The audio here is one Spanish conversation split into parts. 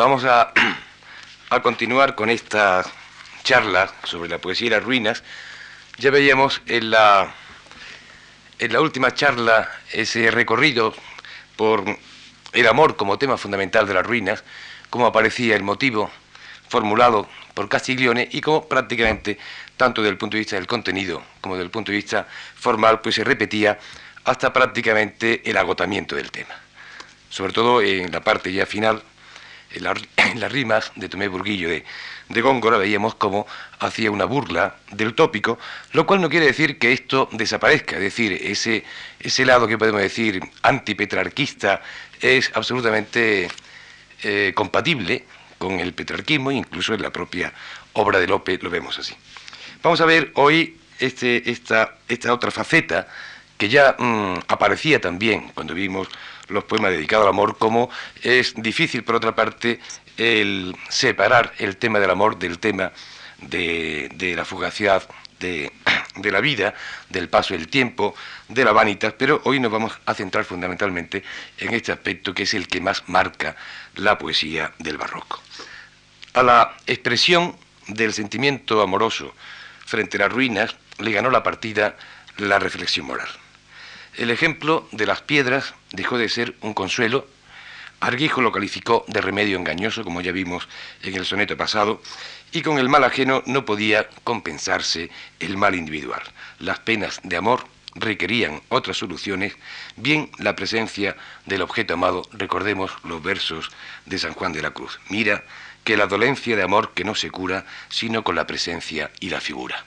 Vamos a, a continuar con esta charla sobre la poesía y las ruinas. Ya veíamos en la, en la última charla ese recorrido por el amor como tema fundamental de las ruinas, cómo aparecía el motivo formulado por Castiglione y cómo prácticamente, tanto desde el punto de vista del contenido como desde el punto de vista formal, pues se repetía hasta prácticamente el agotamiento del tema. Sobre todo en la parte ya final, en, las rimas de Tomé Burguillo de, de Góngora veíamos cómo hacía una burla del tópico, lo cual no quiere decir que esto desaparezca, es decir, ese, ese lado que podemos decir antipetrarquista es absolutamente eh, compatible con el petrarquismo, incluso en la propia obra de Lope lo vemos así. Vamos a ver hoy este, esta, esta otra faceta que ya mm, aparecía también cuando vimos los poemas dedicados al amor, como es difícil, por otra parte, el separar el tema del amor del tema de, la fugacidad de, de, la vida, del paso del tiempo, de la vanitas, pero hoy nos vamos a centrar fundamentalmente en este aspecto que es el que más marca la poesía del barroco. A la expresión del sentimiento amoroso frente a las ruinas le ganó la partida la reflexión moral. El ejemplo de las piedras dejó de ser un consuelo. Arguijo lo calificó de remedio engañoso, como ya vimos en el soneto pasado, y con el mal ajeno no podía compensarse el mal individual. Las penas de amor requerían otras soluciones, bien la presencia del objeto amado, recordemos los versos de San Juan de la Cruz. Mira que la dolencia de amor que no se cura, sino con la presencia y la figura.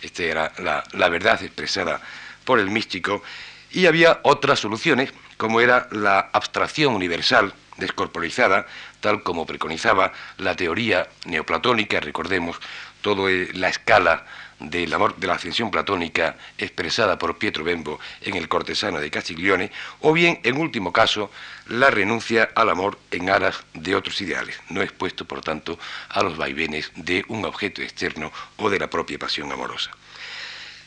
Esta era la, la verdad expresada por el místico y había otras soluciones, como era la abstracción universal descorporizada, tal como preconizaba la teoría neoplatónica, recordemos toda la escala del amor de la ascensión platónica expresada por Pietro Bembo en El cortesano de Castiglione, o bien, en último caso, la renuncia al amor en aras de otros ideales, no expuesto, por tanto, a los vaivenes de un objeto externo o de la propia pasión amorosa.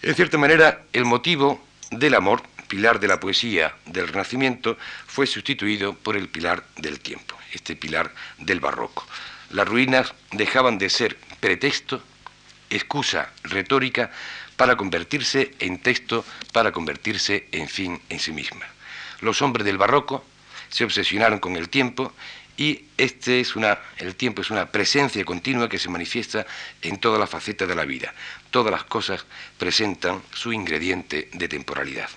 En cierta manera, el motivo del amor pilar de la poesía del Renacimiento fue sustituido por el pilar del tiempo, este pilar del barroco. Las ruinas dejaban de ser pretexto, excusa retórica para convertirse en texto, para convertirse en fin en sí misma. Los hombres del barroco se obsesionaron con el tiempo y este es una, el tiempo es una presencia continua que se manifiesta en toda la faceta de la vida. Todas las cosas presentan su ingrediente de temporalidad.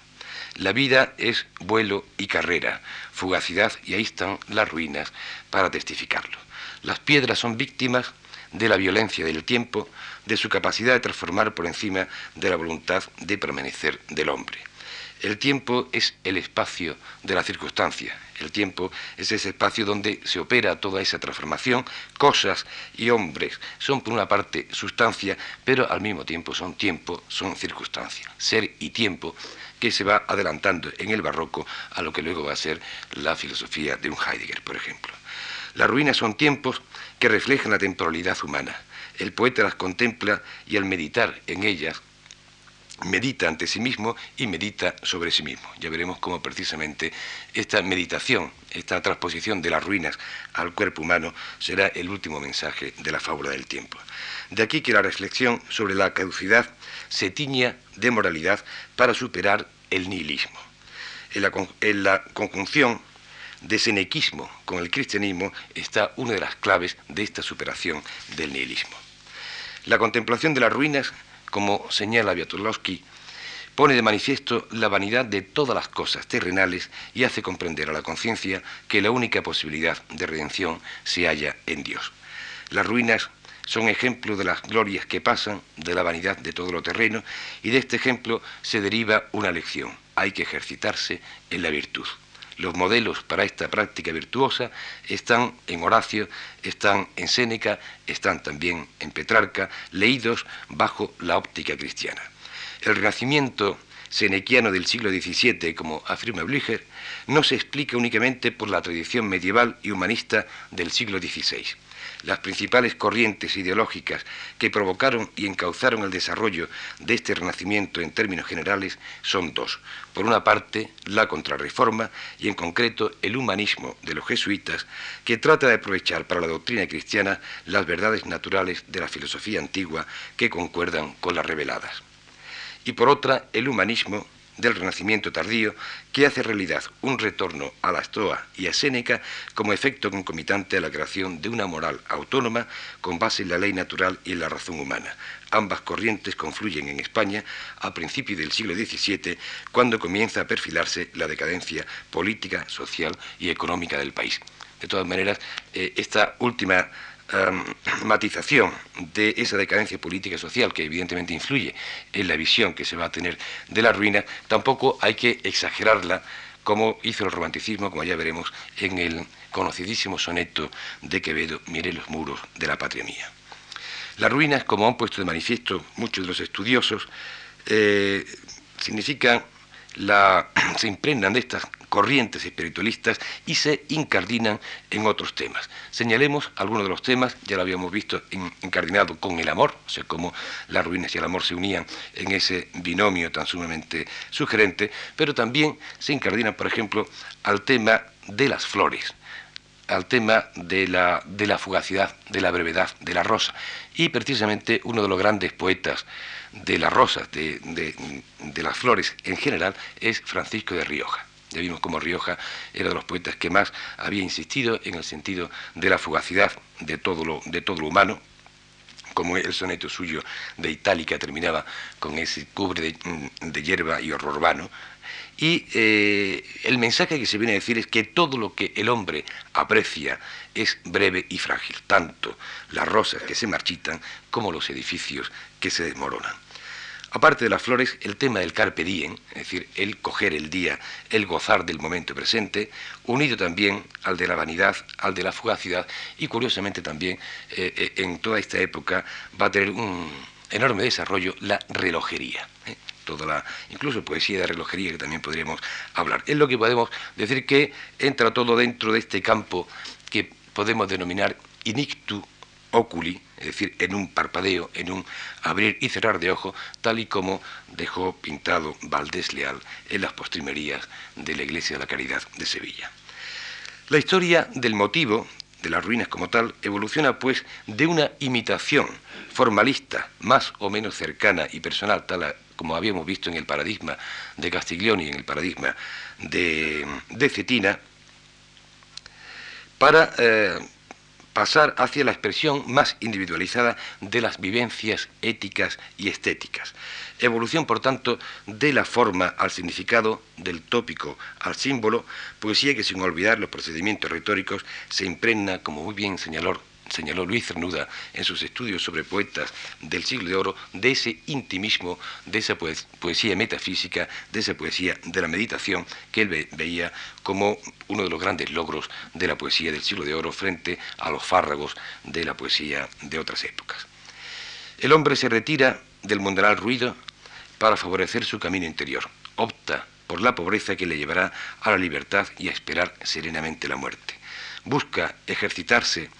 La vida es vuelo y carrera, fugacidad, y ahí están las ruinas para testificarlo. Las piedras son víctimas de la violencia del tiempo, de su capacidad de transformar por encima de la voluntad de permanecer del hombre. El tiempo es el espacio de la circunstancia. El tiempo es ese espacio donde se opera toda esa transformación. Cosas y hombres son por una parte sustancia, pero al mismo tiempo son tiempo, son circunstancia. Ser y tiempo que se va adelantando en el barroco a lo que luego va a ser la filosofía de un Heidegger, por ejemplo. Las ruinas son tiempos que reflejan la temporalidad humana. El poeta las contempla y al meditar en ellas, medita ante sí mismo y medita sobre sí mismo. Ya veremos cómo precisamente esta meditación, esta transposición de las ruinas al cuerpo humano será el último mensaje de la fábula del tiempo. De aquí que la reflexión sobre la caducidad se tiña de moralidad para superar el nihilismo. En la, conjunción de senequismo con el cristianismo está una de las claves de esta superación del nihilismo. La contemplación de las ruinas, como señala Wiatowski, pone de manifiesto la vanidad de todas las cosas terrenales y hace comprender a la conciencia que la única posibilidad de redención se halla en Dios. Las ruinas son ejemplo de las glorias que pasan, de la vanidad de todo lo terreno, y de este ejemplo se deriva una lección. Hay que ejercitarse en la virtud. Los modelos para esta práctica virtuosa están en Horacio, están en Séneca, están también en Petrarca, leídos bajo la óptica cristiana. El renacimiento senequiano del siglo XVII, como afirma Blücher, no se explica únicamente por la tradición medieval y humanista del siglo XVI. Las principales corrientes ideológicas que provocaron y encauzaron el desarrollo de este renacimiento en términos generales son dos. Por una parte, la contrarreforma y en concreto el humanismo de los jesuitas, que trata de aprovechar para la doctrina cristiana las verdades naturales de la filosofía antigua que concuerdan con las reveladas. Y por otra, el humanismo del Renacimiento tardío que hace realidad un retorno a la Stoa y a Séneca como efecto concomitante a la creación de una moral autónoma con base en la ley natural y en la razón humana. Ambas corrientes confluyen en España a principios del siglo XVII, cuando comienza a perfilarse la decadencia política, social y económica del país. De todas maneras, eh, esta última matización de esa decadencia política y social que evidentemente influye en la visión que se va a tener de la ruina, tampoco hay que exagerarla como hizo el romanticismo, como ya veremos en el conocidísimo soneto de Quevedo, Mire los muros de la patria mía. Las ruinas, como han puesto de manifiesto muchos de los estudiosos, eh, significan se impregnan de estas corrientes espiritualistas y se incardinan en otros temas. Señalemos algunos de los temas, ya lo habíamos visto incardinado con el amor, o sea, cómo las ruinas y el amor se unían en ese binomio tan sumamente sugerente, pero también se incardinan, por ejemplo, al tema de las flores al tema de la, de la fugacidad, de la brevedad, de la rosa. Y precisamente uno de los grandes poetas de las rosas, de, de, las flores en general, es Francisco de Rioja. Ya vimos cómo Rioja era de los poetas que más había insistido en el sentido de la fugacidad de todo lo, de todo lo humano, como el soneto suyo de Itálica terminaba con ese cubre de, hierba y horror vano. Y eh, el mensaje que se viene a decir es que todo lo que el hombre aprecia es breve y frágil, tanto las rosas que se marchitan como los edificios que se desmoronan. Aparte de las flores, el tema del carpe diem, es decir, el coger el día, el gozar del momento presente, unido también al de la vanidad, al de la fugacidad y curiosamente también eh, eh, en toda esta época va a tener un enorme desarrollo la relojería. ¿eh? Toda la, incluso poesía de relojería que también podríamos hablar. Es lo que podemos decir que entra todo dentro de este campo que podemos denominar inictu oculi, es decir, en un parpadeo, en un abrir y cerrar de ojo, tal y como dejó pintado Valdés Leal en las postrimerías de la Iglesia de la Caridad de Sevilla. La historia del motivo de las ruinas como tal evoluciona pues de una imitación formalista más o menos cercana y personal, tal como habíamos visto en el paradigma de Castiglioni, en el paradigma de, Cetina, para eh, pasar hacia la expresión más individualizada de las vivencias éticas y estéticas. Evolución, por tanto, de la forma al significado, del tópico al símbolo, poesía que sin olvidar los procedimientos retóricos se impregna, como muy bien señaló señaló Luis Cernuda en sus estudios sobre poetas del siglo de oro, de ese intimismo, de esa poesía metafísica, de esa poesía de la meditación que él veía como uno de los grandes logros de la poesía del siglo de oro frente a los fárragos de la poesía de otras épocas. El hombre se retira del mundanal ruido para favorecer su camino interior. Opta por la pobreza que le llevará a la libertad y a esperar serenamente la muerte. Busca ejercitarse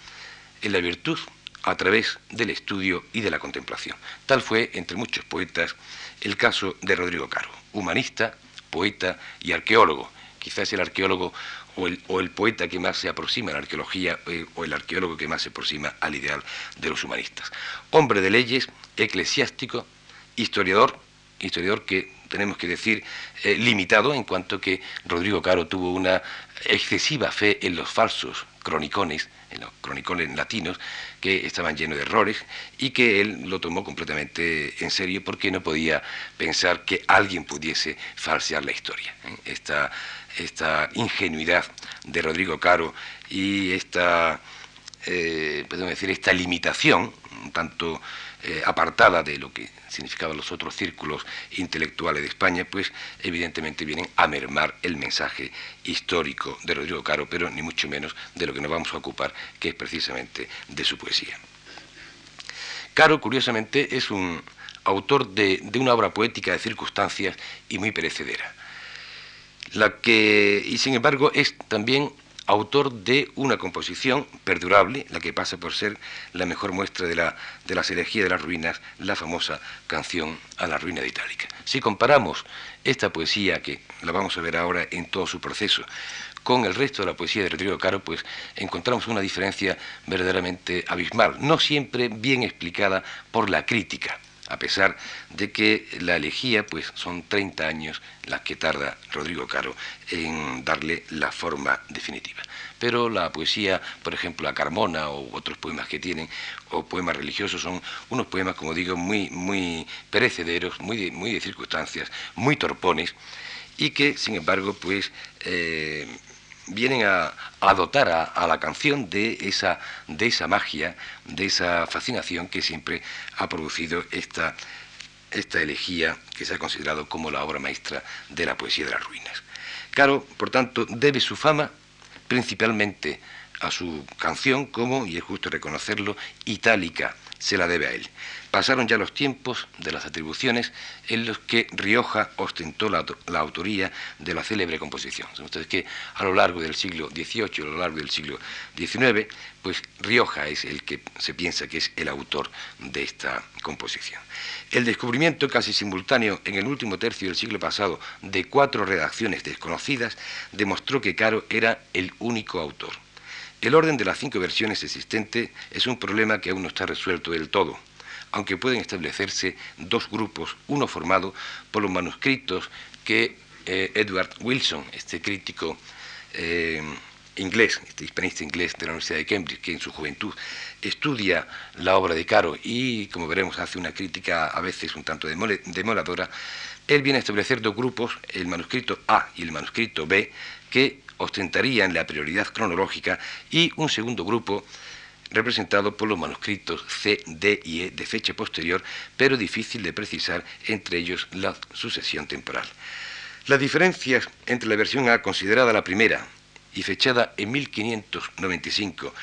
en la virtud a través del estudio y de la contemplación. Tal fue, entre muchos poetas, el caso de Rodrigo Caro, humanista, poeta y arqueólogo. Quizás el arqueólogo o el, poeta que más se aproxima a la arqueología eh, o el arqueólogo que más se aproxima al ideal de los humanistas. Hombre de leyes, eclesiástico, historiador, historiador que tenemos que decir eh, limitado en cuanto que Rodrigo Caro tuvo una excesiva fe en los falsos cronicones en los cronicones latinos, que estaban llenos de errores y que él lo tomó completamente en serio porque no podía pensar que alguien pudiese falsear la historia. ¿eh? Esta, esta ingenuidad de Rodrigo Caro y esta, eh, decir, esta limitación, tanto eh, apartada de lo que significaban los otros círculos intelectuales de España, pues evidentemente vienen a mermar el mensaje histórico de Rodrigo Caro, pero ni mucho menos de lo que nos vamos a ocupar, que es precisamente de su poesía. Caro, curiosamente, es un autor de, una obra poética de circunstancias y muy perecedera. La que, y sin embargo, es también autor de una composición perdurable, la que pasa por ser la mejor muestra de la, de las de las ruinas, la famosa canción a la ruina de Itálica. Si comparamos esta poesía, que la vamos a ver ahora en todo su proceso, con el resto de la poesía de Rodrigo Caro, pues encontramos una diferencia verdaderamente abismal, no siempre bien explicada por la crítica a pesar de que la elegía, pues son 30 años las que tarda Rodrigo Caro en darle la forma definitiva. Pero la poesía, por ejemplo, a Carmona o otros poemas que tienen, o poemas religiosos, son unos poemas, como digo, muy, muy perecederos, muy de, muy de circunstancias, muy torpones, y que, sin embargo, pues eh, vienen a, dotar a, la canción de esa, de esa magia, de esa fascinación que siempre ha producido esta, esta elegía que se ha considerado como la obra maestra de la poesía de las ruinas. Caro, por tanto, debe su fama principalmente a su canción como, y es justo reconocerlo, itálica, se la debe a él. Pasaron ya los tiempos de las atribuciones en los que Rioja ostentó la, autoría de la célebre composición. Saben ustedes que a lo largo del siglo XVIII, a lo largo del siglo XIX, pues Rioja es el que se piensa que es el autor de esta composición. El descubrimiento casi simultáneo en el último tercio del siglo pasado de cuatro redacciones desconocidas demostró que Caro era el único autor. El orden de las cinco versiones existentes es un problema que aún no está resuelto del todo aunque pueden establecerse dos grupos, uno formado por los manuscritos que eh, Edward Wilson, este crítico eh, inglés, este hispanista inglés de la Universidad de Cambridge, que en su juventud estudia la obra de Caro y, como veremos, hace una crítica a veces un tanto demoladora, él viene a establecer dos grupos, el manuscrito A y el manuscrito B, que ostentarían la prioridad cronológica, y un segundo grupo representado por los manuscritos C, D y E de fecha posterior, pero difícil de precisar entre ellos la sucesión temporal. Las diferencias entre la versión A considerada la primera y fechada en 1595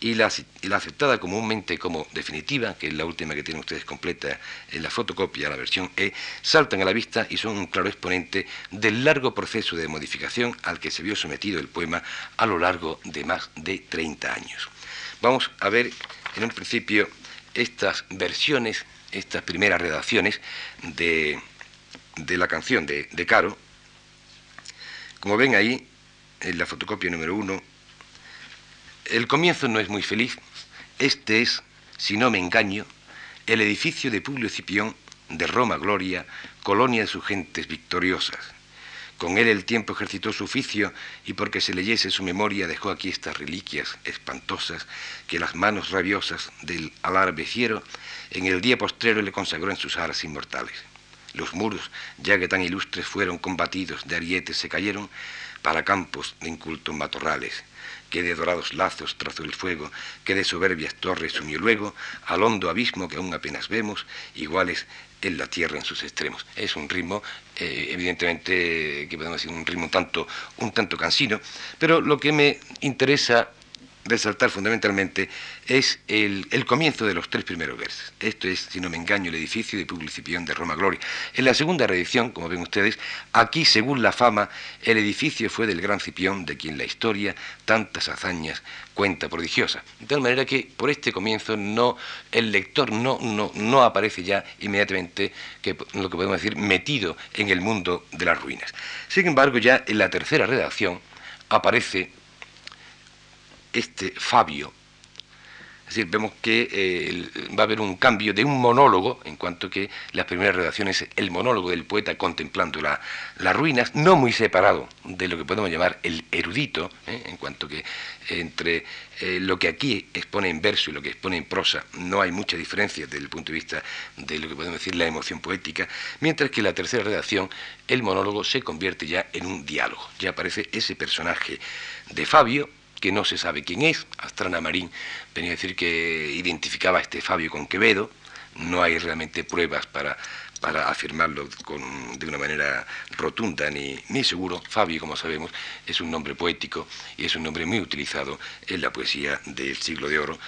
y la, aceptada comúnmente como definitiva, que es la última que tienen ustedes completa en la fotocopia, la versión E, saltan a la vista y son un claro exponente del largo proceso de modificación al que se vio sometido el poema a lo largo de más de 30 años. Vamos a ver en un principio estas versiones, estas primeras redacciones de, la canción de, de Caro. Como ven ahí, en la fotocopia número uno, el comienzo no es muy feliz. Este es, si no me engaño, el edificio de Publio Cipión de Roma Gloria, colonia de sus gentes victoriosas. Con él el tiempo ejercitó su oficio y porque se leyese su memoria dejó aquí estas reliquias espantosas que las manos rabiosas del alarbe fiero en el día postrero le consagró en sus aras inmortales. Los muros, ya que tan ilustres fueron combatidos, de arietes se cayeron para campos de incultos matorrales, que de dorados lazos trazó el fuego, que de soberbias torres sumió luego al hondo abismo que aún apenas vemos, iguales en la tierra en sus extremos. Es un ritmo, eh, evidentemente, que podemos decir un ritmo un tanto, un tanto cansino, pero lo que me interesa resaltar fundamentalmente es el, comienzo de los tres primeros versos. Esto es, si no me engaño, el edificio de Publicipión de Roma Gloria. En la segunda reedición, como ven ustedes, aquí, según la fama, el edificio fue del gran Cipión, de quien la historia tantas hazañas cuenta prodigiosa. De tal manera que por este comienzo no, el lector no, no, no aparece ya inmediatamente, que, lo que podemos decir, metido en el mundo de las ruinas. Sin embargo, ya en la tercera redacción aparece este Fabio. Es decir, vemos que eh, va a haber un cambio de un monólogo, en cuanto que las primeras redacciones, el monólogo del poeta contemplando las ruinas, no muy separado de lo que podemos llamar el erudito, ¿eh? en cuanto que entre eh, lo que aquí expone en verso y lo que expone en prosa no hay mucha diferencia desde el punto de vista de lo que podemos decir la emoción poética, mientras que la tercera redacción el monólogo se convierte ya en un diálogo, ya aparece ese personaje de Fabio, que no se sabe quién es. Astrana Marín venía a decir que identificaba a este Fabio con Quevedo. No hay realmente pruebas para, para afirmarlo de una manera rotunda ni, ni seguro, Fabio, como sabemos, es un nombre poético y es un nombre muy utilizado en la poesía del siglo de oro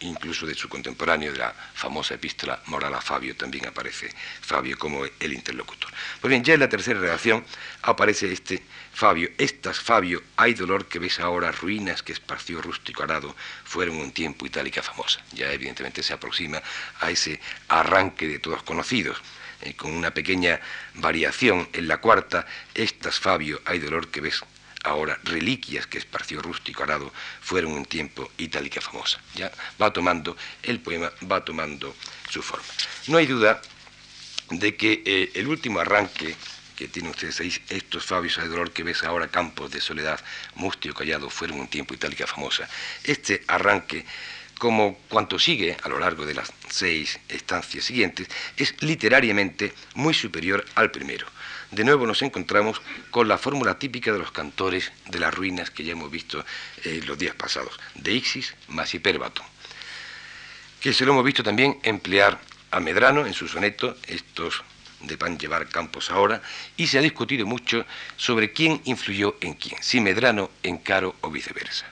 incluso de su contemporáneo, de la famosa epístola moral a Fabio, también aparece Fabio como el interlocutor. Pues bien, ya en la tercera redacción aparece este Fabio, estas Fabio, hay dolor que ves ahora, ruinas que esparció rústico arado, fueron un tiempo itálica famosa. Ya evidentemente se aproxima a ese arranque de todos conocidos. Eh, con una pequeña variación en la cuarta, estas Fabio, hay dolor que ves ahora reliquias que esparció rústico arado, fueron un tiempo itálica famosa. Ya va tomando, el poema va tomando su forma. No hay duda de que eh, el último arranque que tienen ustedes ahí, estos Fabios de dolor que ves ahora, campos de soledad, mustio callado, fueron un tiempo itálica famosa. Este arranque como cuanto sigue a lo largo de las seis estancias siguientes, es literariamente muy superior al primero de nuevo nos encontramos con la fórmula típica de los cantores de las ruinas que ya hemos visto eh, los días pasados, de Ixis más hipérbato, que se lo hemos visto también emplear a Medrano en su soneto, estos de pan llevar campos ahora, y se ha discutido mucho sobre quién influyó en quién, si Medrano en Caro o viceversa.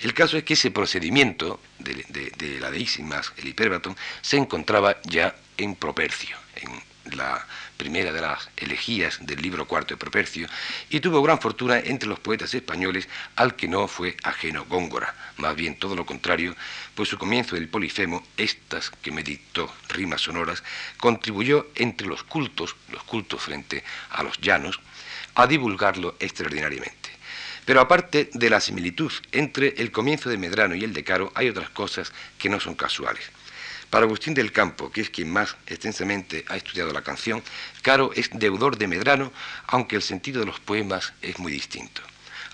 El caso es que ese procedimiento de, la de Ixis más el hipérbato se encontraba ya en Propercio, en la primera de las elegías del libro cuarto de Propercio, y tuvo gran fortuna entre los poetas españoles, al que no fue ajeno Góngora, más bien todo lo contrario, pues su comienzo del Polifemo, estas que me dictó rimas sonoras, contribuyó entre los cultos, los cultos frente a los llanos, a divulgarlo extraordinariamente. Pero aparte de la similitud entre el comienzo de Medrano y el de Caro, hay otras cosas que no son casuales. Para Agustín del Campo, que es quien más extensamente ha estudiado la canción, Caro es deudor de Medrano, aunque el sentido de los poemas es muy distinto.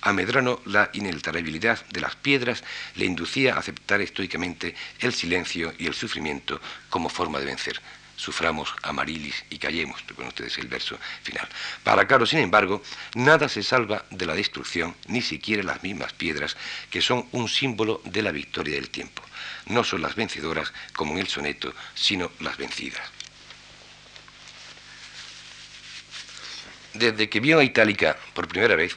A Medrano la inalterabilidad de las piedras le inducía a aceptar estoicamente el silencio y el sufrimiento como forma de vencer. Suframos, amarilis y callemos, recuerden ustedes el verso final. Para Caro, sin embargo, nada se salva de la destrucción, ni siquiera las mismas piedras, que son un símbolo de la victoria del tiempo no son las vencedoras como en el soneto, sino las vencidas. Desde que vio a Itálica por primera vez,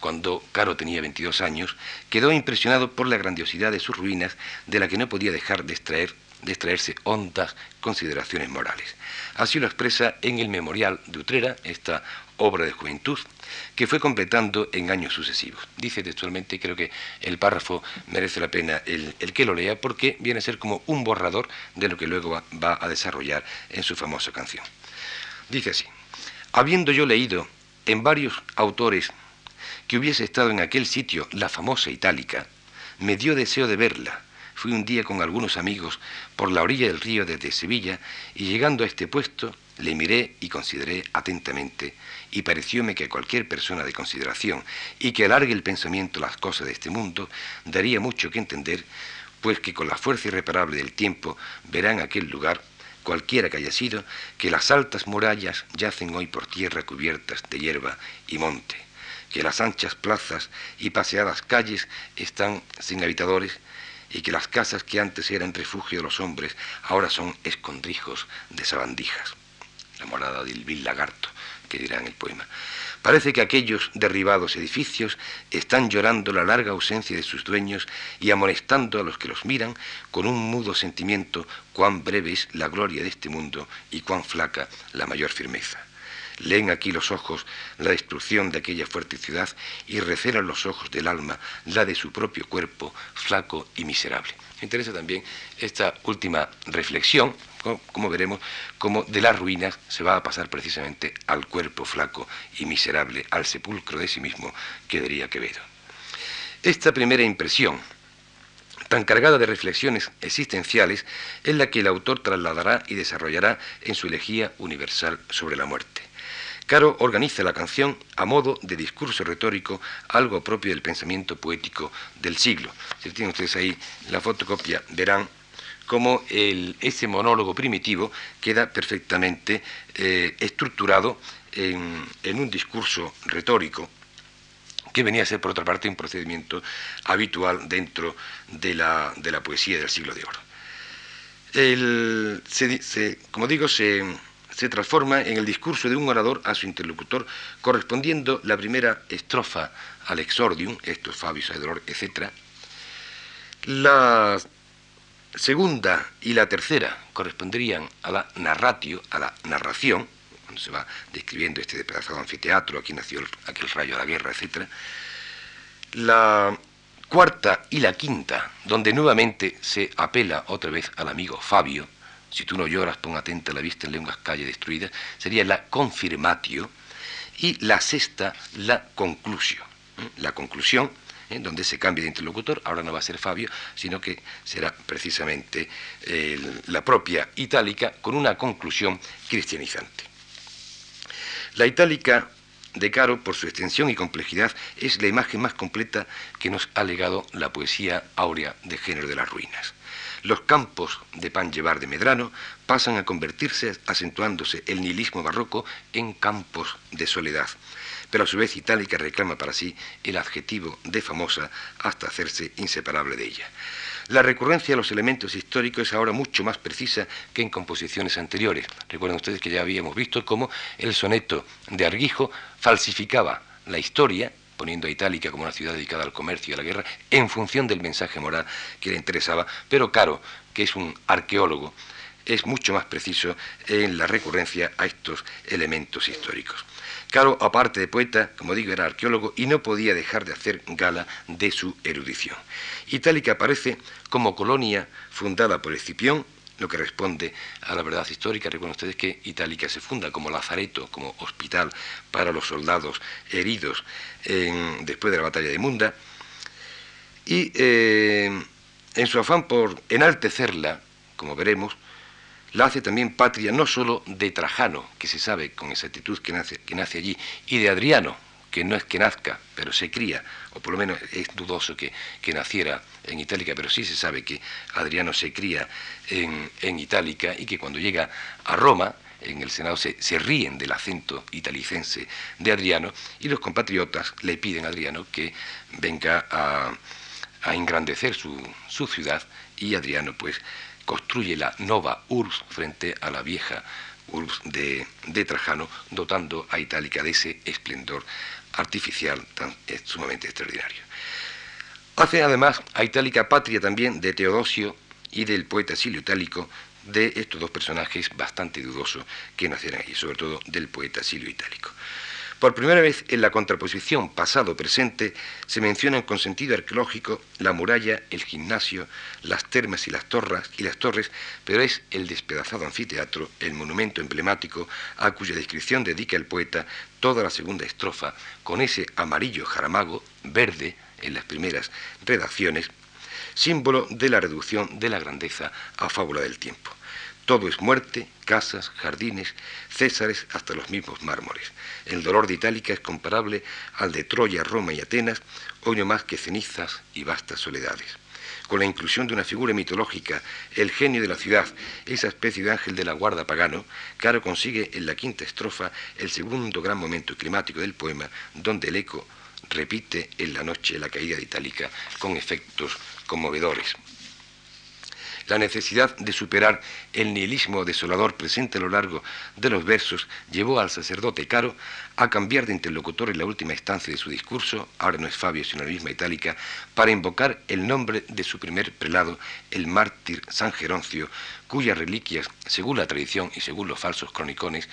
cuando Caro tenía 22 años, quedó impresionado por la grandiosidad de sus ruinas, de la que no podía dejar de extraer de extraerse hondas consideraciones morales. Así lo expresa en el Memorial de Utrera, esta obra de juventud, que fue completando en años sucesivos. Dice textualmente, creo que el párrafo merece la pena el, que lo lea, porque viene a ser como un borrador de lo que luego va, va a desarrollar en su famosa canción. Dice así, habiendo yo leído en varios autores que hubiese estado en aquel sitio la famosa Itálica, me dio deseo de verla. Fui un día con algunos amigos por la orilla del río desde Sevilla y llegando a este puesto le miré y consideré atentamente y parecióme que a cualquier persona de consideración y que alargue el pensamiento las cosas de este mundo, daría mucho que entender, pues que con la fuerza irreparable del tiempo verán aquel lugar, cualquiera que haya sido, que las altas murallas yacen hoy por tierra cubiertas de hierba y monte, que las anchas plazas y paseadas calles están sin habitadores, y que las casas que antes eran refugio de los hombres ahora son escondrijos de sabandijas. La morada del vil lagarto, que dirá en el poema. Parece que aquellos derribados edificios están llorando la larga ausencia de sus dueños y amonestando a los que los miran con un mudo sentimiento cuán breve es la gloria de este mundo y cuán flaca la mayor firmeza. Leen aquí los ojos la destrucción de aquella fuerte ciudad y recelan los ojos del alma la de su propio cuerpo, flaco y miserable. Me interesa también esta última reflexión, como veremos, como de las ruinas se va a pasar precisamente al cuerpo flaco y miserable, al sepulcro de sí mismo que diría Quevedo. Esta primera impresión, tan cargada de reflexiones existenciales, es la que el autor trasladará y desarrollará en su elegía universal sobre la muerte. Caro organiza la canción a modo de discurso retórico, algo propio del pensamiento poético del siglo. Si tienen ustedes ahí la fotocopia, verán cómo ese monólogo primitivo queda perfectamente eh, estructurado en, un discurso retórico que venía a ser, por otra parte, un procedimiento habitual dentro de la, poesía del siglo de oro. como digo, se se transforma en el discurso de un orador a su interlocutor, correspondiendo la primera estrofa al exordium, esto es Fabio Saedolor, etc. La segunda y la tercera corresponderían a la narratio, a la narración, cuando se va describiendo este despedazado anfiteatro, aquí nació aquel rayo de la guerra, etc. La cuarta y la quinta, donde nuevamente se apela otra vez al amigo Fabio, si tú no lloras, pon atenta la vista en lenguas calles destruidas, sería la confirmatio, y la sexta, la conclusio. La conclusión, ¿eh? donde se cambia de interlocutor, ahora no va a ser Fabio, sino que será precisamente la propia itálica con una conclusión cristianizante. La itálica de Caro, por su extensión y complejidad, es la imagen más completa que nos ha legado la poesía áurea de género de las ruinas. Los campos de pan llevar de Medrano pasan a convertirse, acentuándose el nihilismo barroco, en campos de soledad. Pero a su vez Itálica reclama para sí el adjetivo de famosa hasta hacerse inseparable de ella. La recurrencia a los elementos históricos es ahora mucho más precisa que en composiciones anteriores. Recuerden ustedes que ya habíamos visto cómo el soneto de Arguijo falsificaba la historia poniendo a Itálica como una ciudad dedicada al comercio y a la guerra, en función del mensaje moral que le interesaba. Pero Caro, que es un arqueólogo, es mucho más preciso en la recurrencia a estos elementos históricos. Caro, aparte de poeta, como digo, era arqueólogo y no podía dejar de hacer gala de su erudición. Itálica aparece como colonia fundada por Escipión lo que responde a la verdad histórica. Recuerden ustedes que Itálica se funda como lazareto, como hospital para los soldados heridos después de la batalla de Munda. Y eh, en su afán por enaltecerla, como veremos, la hace también patria no solo de Trajano, que se sabe con exactitud que nace, que nace allí, y de Adriano, que no es que nazca, pero se cría, o por lo menos es dudoso que, naciera en Itálica, pero sí se sabe que Adriano se cría en, Itálica y que cuando llega a Roma, en el Senado se, ríen del acento italicense de Adriano y los compatriotas le piden a Adriano que venga a, engrandecer su, su, ciudad y Adriano pues construye la Nova Urs frente a la vieja Urs de, Trajano, dotando a Itálica de ese esplendor artificial tan sumamente extraordinario. Hace además a Itálica patria también de Teodosio y del poeta Silio Itálico, de estos dos personajes bastante dudosos que nacieron ahí, sobre todo del poeta Silio Itálico. Por primera vez en la contraposición pasado-presente se mencionan con sentido arqueológico la muralla, el gimnasio, las termas y las, torres, y las torres, pero es el despedazado anfiteatro, el monumento emblemático a cuya descripción dedica el poeta toda la segunda estrofa con ese amarillo jaramago, verde, en las primeras redacciones, símbolo de la reducción de la grandeza a fábula del tiempo. Todo es muerte, casas, jardines, césares, hasta los mismos mármoles. El dolor de Itálica es comparable al de Troya, Roma y Atenas, hoy no más que cenizas y vastas soledades. Con la inclusión de una figura mitológica, el genio de la ciudad, esa especie de ángel de la guarda pagano, Caro consigue en la quinta estrofa el segundo gran momento climático del poema, donde el eco repite en la noche la caída de Itálica con efectos conmovedores. La necesidad de superar el nihilismo desolador presente a lo largo de los versos llevó al sacerdote Caro a cambiar de interlocutor en la última instancia de su discurso, ahora no es Fabio sino la misma Itálica, para invocar el nombre de su primer prelado, el mártir San Geroncio, cuyas reliquias, según la tradición y según los falsos cronicones,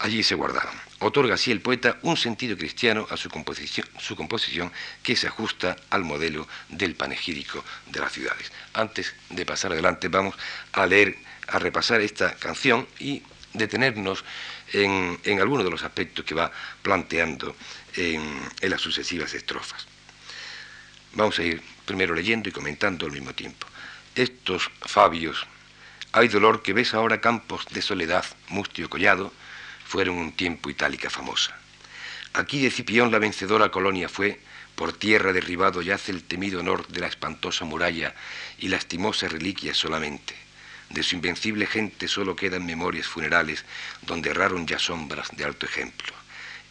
allí se guardaron. Otorga así el poeta un sentido cristiano a su composición, su composición que se ajusta al modelo del panegírico de las ciudades. Antes de pasar adelante vamos a leer, a repasar esta canción y detenernos en, algunos de los aspectos que va planteando en, en las sucesivas estrofas. Vamos a ir primero leyendo y comentando al mismo tiempo. Estos Fabios, hay dolor que ves ahora campos de soledad, mustio collado, fueron un tiempo itálica famosa. Aquí de Cipión la vencedora colonia fue, por tierra derribado yace el temido honor de la espantosa muralla y lastimosas reliquias solamente. De su invencible gente solo quedan memorias funerales donde erraron ya sombras de alto ejemplo.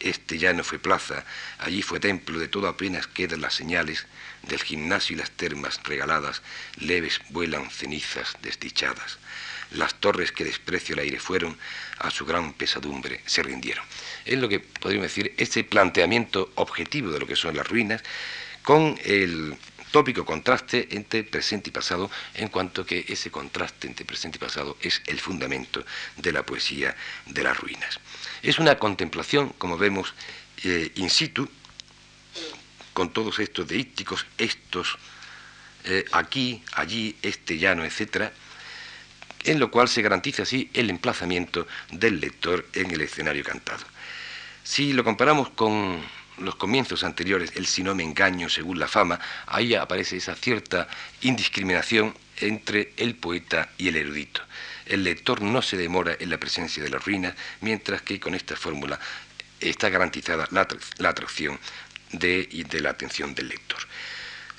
este ya no fue plaza, allí fue templo, de todo apenas quedan las señales, del gimnasio y las termas regaladas, leves vuelan cenizas desdichadas. Las torres que desprecio el aire fueron, a su gran pesadumbre se rindieron. Es lo que podríamos decir, este planteamiento objetivo de lo que son las ruinas, con el tópico contraste entre presente y pasado, en cuanto que ese contraste entre presente y pasado es el fundamento de la poesía de las ruinas. Es una contemplación, como vemos, eh, in situ, con todos estos deícticos, estos, eh, aquí, allí, este llano, etc., en lo cual se garantiza así el emplazamiento del lector en el escenario cantado. Si lo comparamos con los comienzos anteriores, el si no me engaño según la fama, ahí aparece esa cierta indiscriminación entre el poeta y el erudito. El lector no se demora en la presencia de las ruinas, mientras que con esta fórmula está garantizada la, atracción de, de la atención del lector.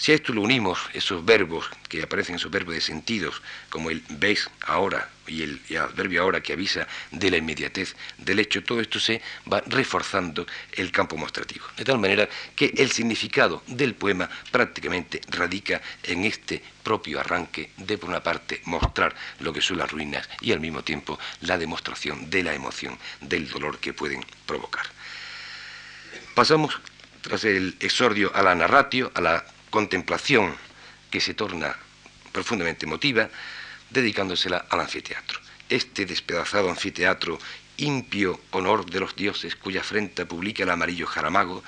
Si a esto lo unimos, esos verbos que aparecen, esos verbos de sentidos, como el ves ahora y el, adverbio ahora que avisa de la inmediatez del hecho, todo esto se va reforzando el campo mostrativo. De tal manera que el significado del poema prácticamente radica en este propio arranque de, por una parte, mostrar lo que son las ruinas y al mismo tiempo la demostración de la emoción, del dolor que pueden provocar. Pasamos, tras el exordio, a la narratio, a la contemplación que se torna profundamente emotiva, dedicándosela al anfiteatro. Este despedazado anfiteatro, impio honor de los dioses cuya frente publica el amarillo jaramago,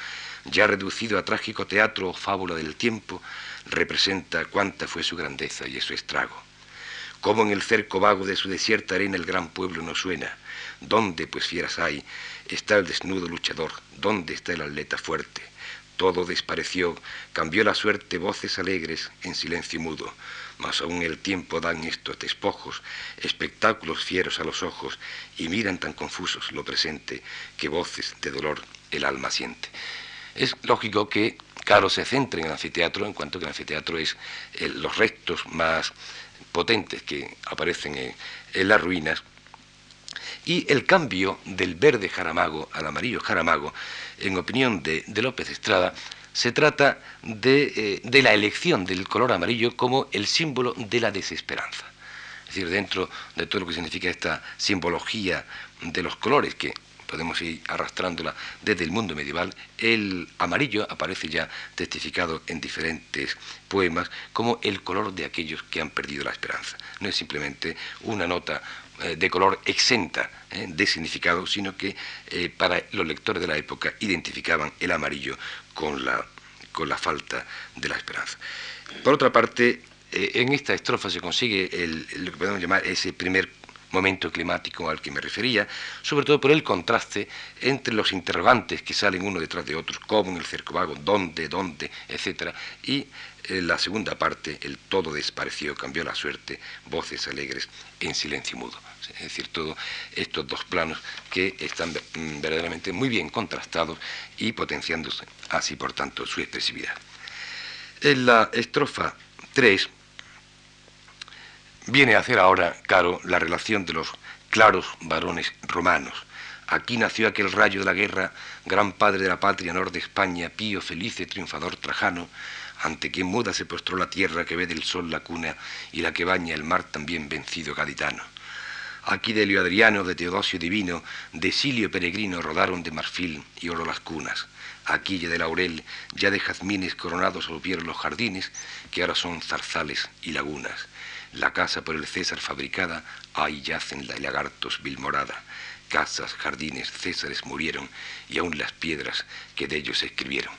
ya reducido a trágico teatro o fábula del tiempo, representa cuánta fue su grandeza y su estrago. Como en el cerco vago de su desierta arena el gran pueblo no suena. ¿Dónde, pues fieras hay, está el desnudo luchador? ¿Dónde está el atleta fuerte? Todo despareció, cambió la suerte voces alegres en silencio mudo, mas aún el tiempo dan estos despojos, espectáculos fieros a los ojos, y miran tan confusos lo presente, que voces de dolor el alma siente. Es lógico que Caro se centre en el anfiteatro, en cuanto que el anfiteatro es los restos más potentes que aparecen en las ruinas, y el cambio del verde jaramago al amarillo jaramago, en opinión de, López Estrada, se trata de, eh, de, la elección del color amarillo como el símbolo de la desesperanza. Es decir, dentro de todo lo que significa esta simbología de los colores que podemos ir arrastrándola desde el mundo medieval, el amarillo aparece ya testificado en diferentes poemas como el color de aquellos que han perdido la esperanza. No es simplemente una nota de color exenta eh, de significado, sino que eh, para los lectores de la época identificaban el amarillo con la, con la falta de la esperanza. Por otra parte, en esta estrofa se consigue lo que podemos llamar ese primer momento climático al que me refería, sobre todo por el contraste entre los interrogantes que salen uno detrás de otros, como en el cerco vago, dónde, dónde, etc. Y en la segunda parte, el todo desapareció, cambió la suerte, voces alegres en silencio mudo. Es decir, todos estos dos planos que están mm, verdaderamente muy bien contrastados y potenciándose así, por tanto, su expresividad. En la estrofa 3 viene a hacer ahora, Caro, la relación de los claros varones romanos. Aquí nació aquel rayo de la guerra, gran padre de la patria nor de España, pío, felice, triunfador Trajano, ante quien muda se postró la tierra que ve del sol la cuna y la que baña el mar también vencido gaditano. Aquí de Leo Adriano, de Teodosio Divino, de Silio Peregrino rodaron de marfil y oro las cunas. Aquí ya de laurel, ya de jazmines coronados volvieron los jardines, que ahora son zarzales y lagunas. La casa por el César fabricada, ahí yacen la lagartos vilmorada. Casas, jardines, Césares murieron, y aún las piedras que de ellos se escribieron.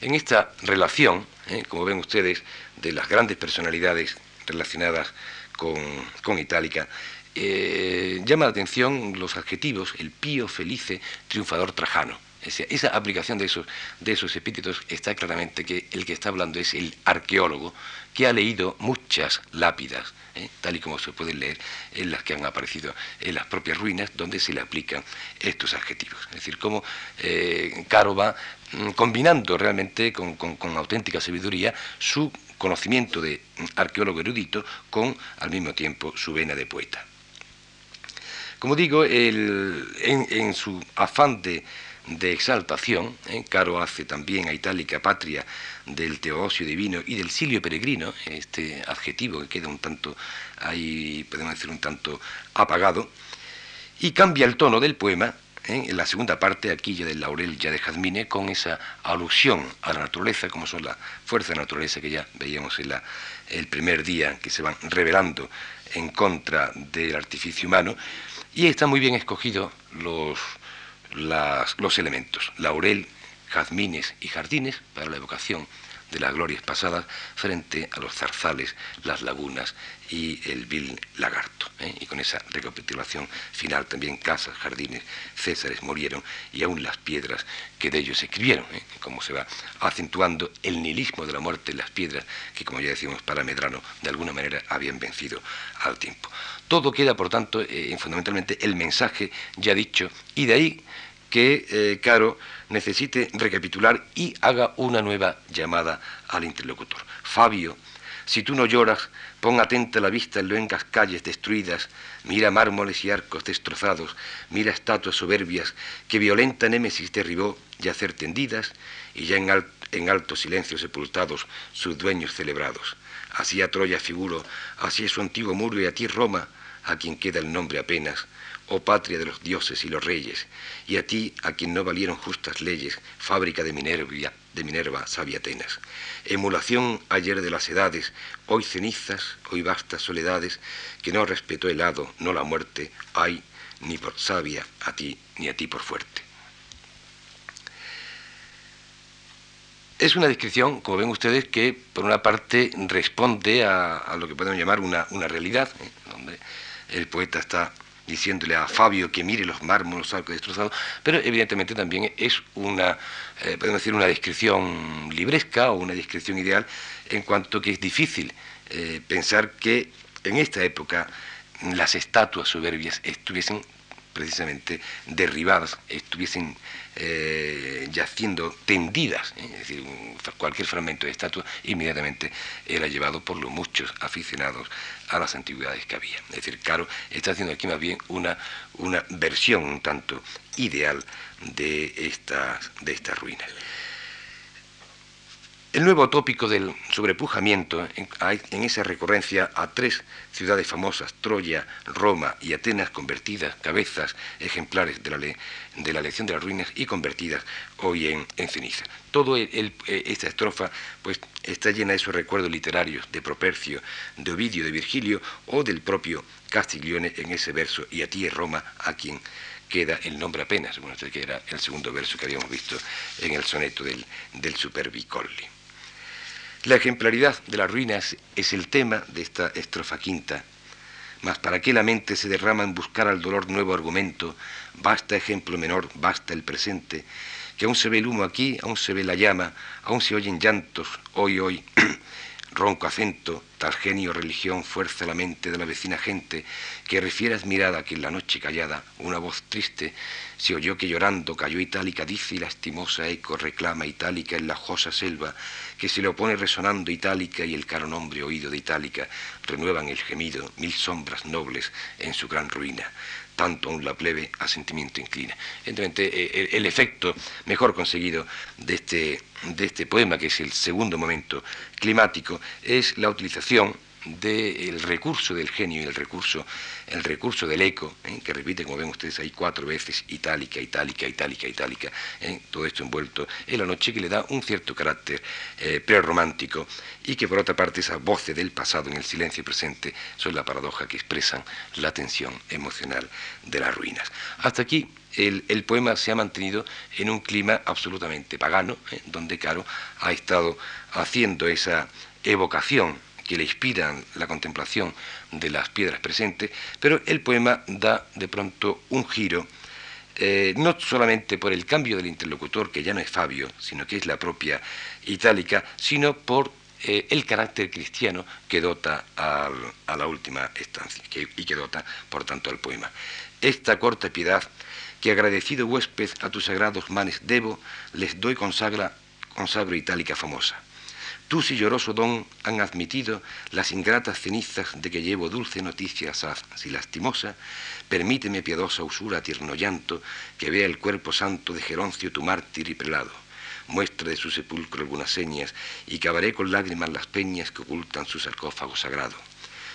En esta relación, eh, como ven ustedes, de las grandes personalidades relacionadas con, con Itálica, eh, llama la atención los adjetivos, el pío, felice, triunfador trajano. Esa, aplicación de esos, de esos epítetos está claramente que el que está hablando es el arqueólogo que ha leído muchas lápidas, ¿eh? tal y como se pueden leer en las que han aparecido en las propias ruinas, donde se le aplican estos adjetivos. Es decir, cómo eh, Caro va mm, combinando realmente con, con auténtica sabiduría su conocimiento de arqueólogo erudito con al mismo tiempo su vena de poeta. Como digo, en, su afán de, de exaltación. ¿eh? Caro hace también a itálica patria del teosio divino y del silio peregrino, este adjetivo que queda un tanto ahí, podemos decir, un tanto apagado, y cambia el tono del poema ¿eh? en la segunda parte, aquí ya del laurel, ya de jazmine, con esa alusión a la naturaleza, como son las fuerzas de la naturaleza que ya veíamos en la, el primer día, que se van revelando en contra del artificio humano, y están muy bien escogidos los, los elementos, laurel, jazmines y jardines para la evocación de las glorias pasadas frente a los zarzales, las lagunas y el vil lagarto. ¿eh? Y con esa recapitulación final también casas, jardines, césares murieron y aún las piedras que de ellos escribieron, ¿eh? como se va acentuando el nihilismo de la muerte en las piedras que, como ya decimos, para Medrano de alguna manera habían vencido al tiempo. Todo queda, por tanto, eh, fundamentalmente el mensaje ya dicho y de ahí que Caro necesite recapitular y haga una nueva llamada al interlocutor. Fabio, si tú no lloras, pon atenta la vista en luengas calles destruidas, mira mármoles y arcos destrozados, mira estatuas soberbias que violenta némesis derribó, yacer tendidas, y ya en, alto silencio sepultados sus dueños celebrados. Así a Troya figuro, así es su antiguo muro y a ti Roma, a quien queda el nombre apenas, oh patria de los dioses y los reyes, y a ti, a quien no valieron justas leyes, fábrica de Minerva, de Minerva, sabia Atenas. Emulación ayer de las edades, hoy cenizas, hoy vastas soledades, que no respetó el hado, no la muerte, ay, ni por sabia a ti, ni a ti por fuerte. Es una descripción, como ven ustedes, que por una parte responde a, lo que podemos llamar una, realidad, ¿eh? donde el poeta está diciéndole a Fabio que mire los mármoles, los arcos destrozados, pero evidentemente también es una, eh, podemos decir, una descripción libresca o una descripción ideal en cuanto que es difícil eh, pensar que en esta época las estatuas soberbias estuviesen precisamente derribadas, estuviesen eh, yaciendo tendidas, ¿eh? es decir, cualquier fragmento de estatua inmediatamente era llevado por los muchos aficionados a las antigüedades que había. Es decir, Caro está haciendo aquí más bien una, una versión un tanto ideal de estas, de estas ruinas. El nuevo tópico del sobrepujamiento en, esa recurrencia a tres ciudades famosas, Troya, Roma y Atenas, convertidas, cabezas ejemplares de la, de la lección de las ruinas y convertidas hoy en, ceniza. Toda eh, esta estrofa pues, está llena de esos recuerdos literarios de Propercio, de Ovidio, de Virgilio o del propio Castiglione en ese verso, y a ti es Roma, a quien queda el nombre apenas, bueno, que era el segundo verso que habíamos visto en el soneto del, del Superbicolli. La ejemplaridad de las ruinas es el tema de esta estrofa quinta, mas para que la mente se derrama en buscar al dolor nuevo argumento, basta ejemplo menor, basta el presente, que aún se ve el humo aquí, aún se ve la llama, aún se oyen llantos, hoy, hoy, ronco acento, tal genio, religión, fuerza la mente de la vecina gente, que refiere admirada que en la noche callada una voz triste se oyó que llorando cayó itálica, dice y lastimosa eco reclama itálica en la josa selva, que se le opone resonando itálica y el caro nombre oído de itálica renuevan el gemido, mil sombras nobles en su gran ruina tanto aún la plebe a sentimiento inclina. Evidentemente, eh, el, efecto mejor conseguido de este, de este poema, que es el segundo momento climático, es la utilización del recurso del genio y el recurso, el recurso del eco, ¿eh? que repite, como ven ustedes ahí, cuatro veces, itálica, itálica, itálica, itálica, ¿eh? todo esto envuelto en la noche que le da un cierto carácter eh, prerromántico y que por otra parte esa voces del pasado en el silencio presente son la paradoja que expresan la tensión emocional de las ruinas. Hasta aquí el, el, poema se ha mantenido en un clima absolutamente pagano, donde Caro ha estado haciendo esa evocación que le inspiran la contemplación de las piedras presentes, pero el poema da de pronto un giro, eh, no solamente por el cambio del interlocutor, que ya no es Fabio, sino que es la propia itálica, sino por eh, el carácter cristiano que dota a la última estancia y que dota, por tanto, al poema. Esta corta piedad que agradecido huésped a tus sagrados manes debo, les doy consagra, consagro itálica famosa Tú, si lloroso don, han admitido las ingratas cenizas de que llevo dulce noticia si lastimosa, permíteme piadosa usura, tierno llanto, que vea el cuerpo santo de Geroncio tu mártir y prelado. Muestra de su sepulcro algunas señas y cavaré con lágrimas las peñas que ocultan su sarcófago sagrado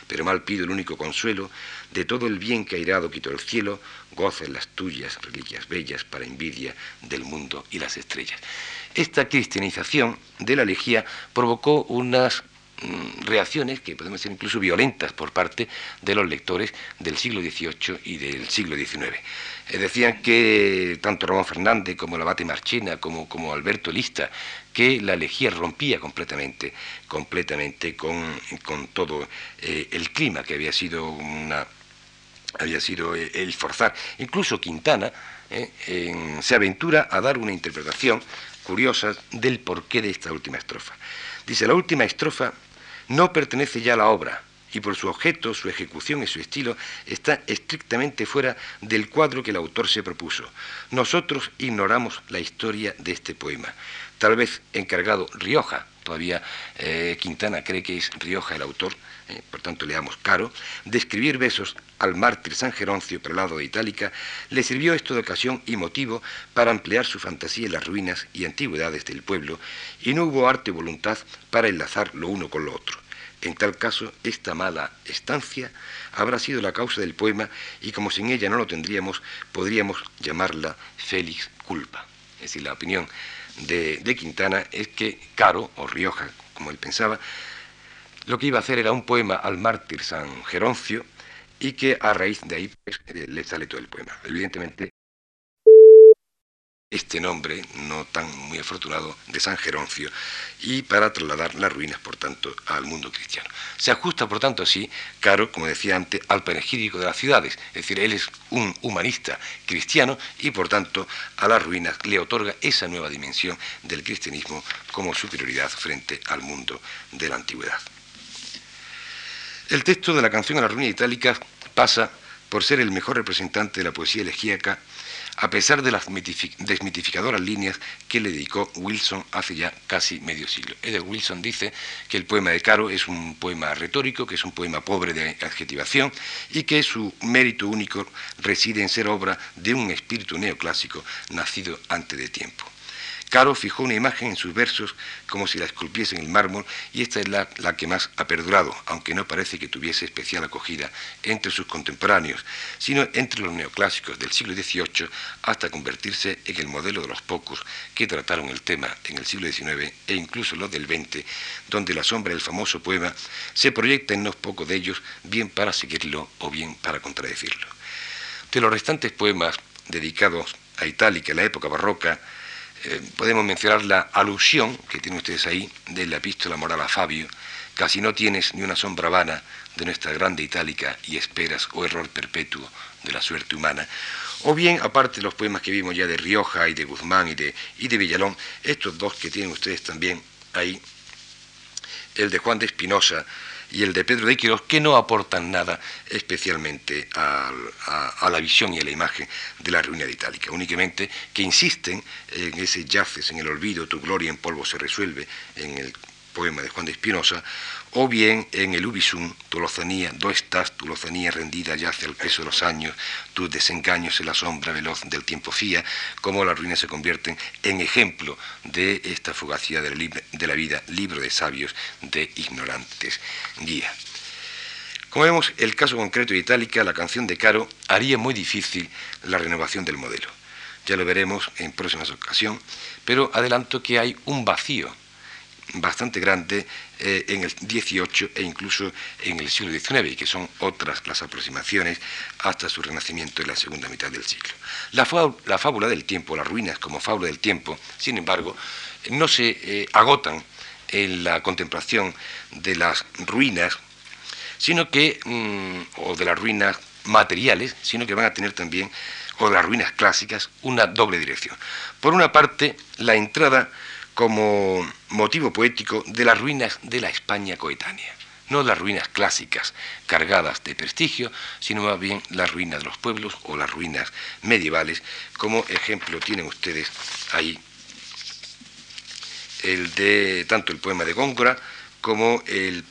pero mal pido el único consuelo de todo el bien que airado quitó el cielo, goza en las tuyas reliquias bellas para envidia del mundo y las estrellas. Esta cristianización de la elegía provocó unas mm, reacciones que podemos ser incluso violentas por parte de los lectores del siglo XVIII y del siglo XIX. Eh, decían que tanto Ramón Fernández como el abate Marchena, como, como Alberto Lista, que la elegía rompía completamente, completamente con, todo eh, el clima que había sido una había sido eh, el forzar. Incluso Quintana se aventura a dar una interpretación curiosa del porqué de esta última estrofa. Dice, la última estrofa no pertenece ya a la obra, y por su objeto, su ejecución y su estilo está estrictamente fuera del cuadro que el autor se propuso. Nosotros ignoramos la historia de este poema. Tal vez encargado Rioja, todavía eh, Quintana cree que es Rioja el autor, eh, por tanto leamos Caro, de escribir besos al mártir San Geroncio prelado de Itálica, le sirvió esto de ocasión y motivo para ampliar su fantasía en las ruinas y antigüedades del pueblo, y no hubo arte o voluntad para enlazar lo uno con lo otro. En tal caso, esta mala estancia habrá sido la causa del poema y como sin ella no lo tendríamos, podríamos llamarla Félix Culpa. Es decir, la opinión de, Quintana es que Caro, o Rioja, como él pensaba, lo que iba a hacer era un poema al mártir San Geroncio y que a raíz de ahí pues, le sale todo el poema. Evidentemente, este nombre no tan muy afortunado de San Geroncio y para trasladar las ruinas, por tanto, al mundo cristiano. Se ajusta, por tanto, así, Caro, como decía antes, al panegírico de las ciudades, es decir, él es un humanista cristiano y, por tanto, a las ruinas le otorga esa nueva dimensión del cristianismo como superioridad frente al mundo de la antigüedad. El texto de la canción a la ruina itálica pasa por ser el mejor representante de la poesía elegíaca a pesar de las desmitificadoras líneas que le dedicó Wilson hace ya casi medio siglo. Edward Wilson dice que el poema de Caro es un poema retórico, que es un poema pobre de adjetivación y que su mérito único reside en ser obra de un espíritu neoclásico nacido antes de tiempo. Caro fijó una imagen en sus versos como si la esculpiese en el mármol y esta es la, que más ha perdurado, aunque no parece que tuviese especial acogida entre sus contemporáneos, sino entre los neoclásicos del siglo XVIII hasta convertirse en el modelo de los pocos que trataron el tema en el siglo XIX e incluso los del XX, donde la sombra del famoso poema se proyecta en unos pocos de ellos, bien para seguirlo o bien para contradecirlo. De los restantes poemas dedicados a Itálica en la época barroca, eh, podemos mencionar la alusión que tienen ustedes ahí de la epístola moral a Fabio, casi no tienes ni una sombra vana de nuestra grande itálica y esperas o error perpetuo de la suerte humana. O bien, aparte de los poemas que vimos ya de Rioja y de Guzmán y de, y de Villalón, estos dos que tienen ustedes también ahí, el de Juan de Espinosa, y el de Pedro de Quiroz, que no aportan nada especialmente a, la visión y a la imagen de la ruina de Itálica, únicamente que insisten en ese yaces en el olvido, tu gloria en polvo se resuelve, en el poema de Juan de Espinosa, o bien en el Ubisum, tu lozanía, do estás, tu lozanía rendida yace al peso de los años, tus desengaños en la sombra veloz del tiempo fía, como las ruinas se convierten en ejemplo de esta fugacidad de la vida, libro de sabios, de ignorantes guía. Como vemos, el caso concreto de Itálica, la canción de Caro, haría muy difícil la renovación del modelo. Ya lo veremos en próximas ocasiones, pero adelanto que hay un vacío bastante grande eh, en el XVIII e incluso en el siglo XIX, y que son otras las aproximaciones hasta su renacimiento en la segunda mitad del siglo. La, fábula del tiempo, las ruinas como fábula del tiempo, sin embargo, no se eh, agotan en la contemplación de las ruinas, sino que, mm, o de las ruinas materiales, sino que van a tener también, o de las ruinas clásicas, una doble dirección. Por una parte, la entrada como motivo poético de las ruinas de la España coetánea. No las ruinas clásicas cargadas de prestigio, sino más bien las ruinas de los pueblos o las ruinas medievales, como ejemplo tienen ustedes ahí el de tanto el poema de Góngora como el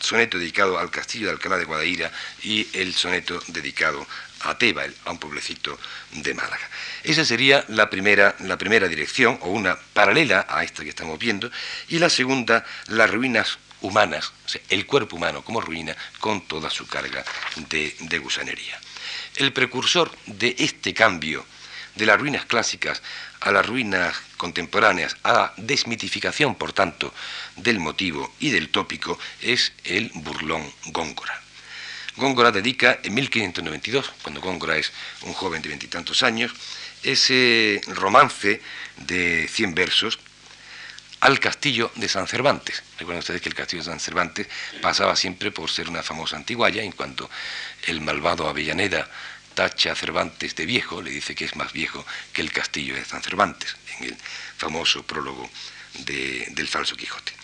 soneto dedicado al castillo de Alcalá de Guadaira y el soneto dedicado a Teba, a un pueblecito de Málaga. Esa sería la primera, la primera dirección, o una paralela a esta que estamos viendo, y la segunda, las ruinas humanas, el cuerpo humano como ruina, con toda su carga de, de gusanería. El precursor de este cambio de las ruinas clásicas a las ruinas contemporáneas, a la desmitificación, por tanto, del motivo y del tópico, es el burlón Góngora. Góngora dedica en 1592, cuando Góngora es un joven de veintitantos años, ese romance de 100 versos al castillo de San Cervantes. Recuerden ustedes que el castillo de San Cervantes pasaba siempre por ser una famosa antiguaya, en cuanto el malvado Avellaneda tacha a Cervantes de viejo, le dice que es más viejo que el castillo de San Cervantes, en el famoso prólogo del falso Quijote.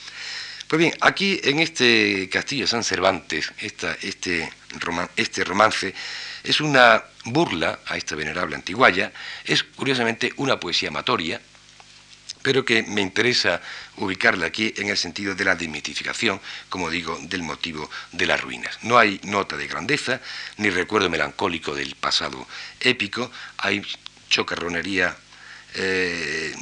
Pues bien, aquí en este castillo San Cervantes, este, este romance es una burla a esta venerable antiguaya, es curiosamente una poesía amatoria, pero que me interesa ubicarla aquí en el sentido de la desmitificación, como digo, del motivo de las ruinas. No hay nota de grandeza, ni recuerdo melancólico del pasado épico, hay chocarronería eh,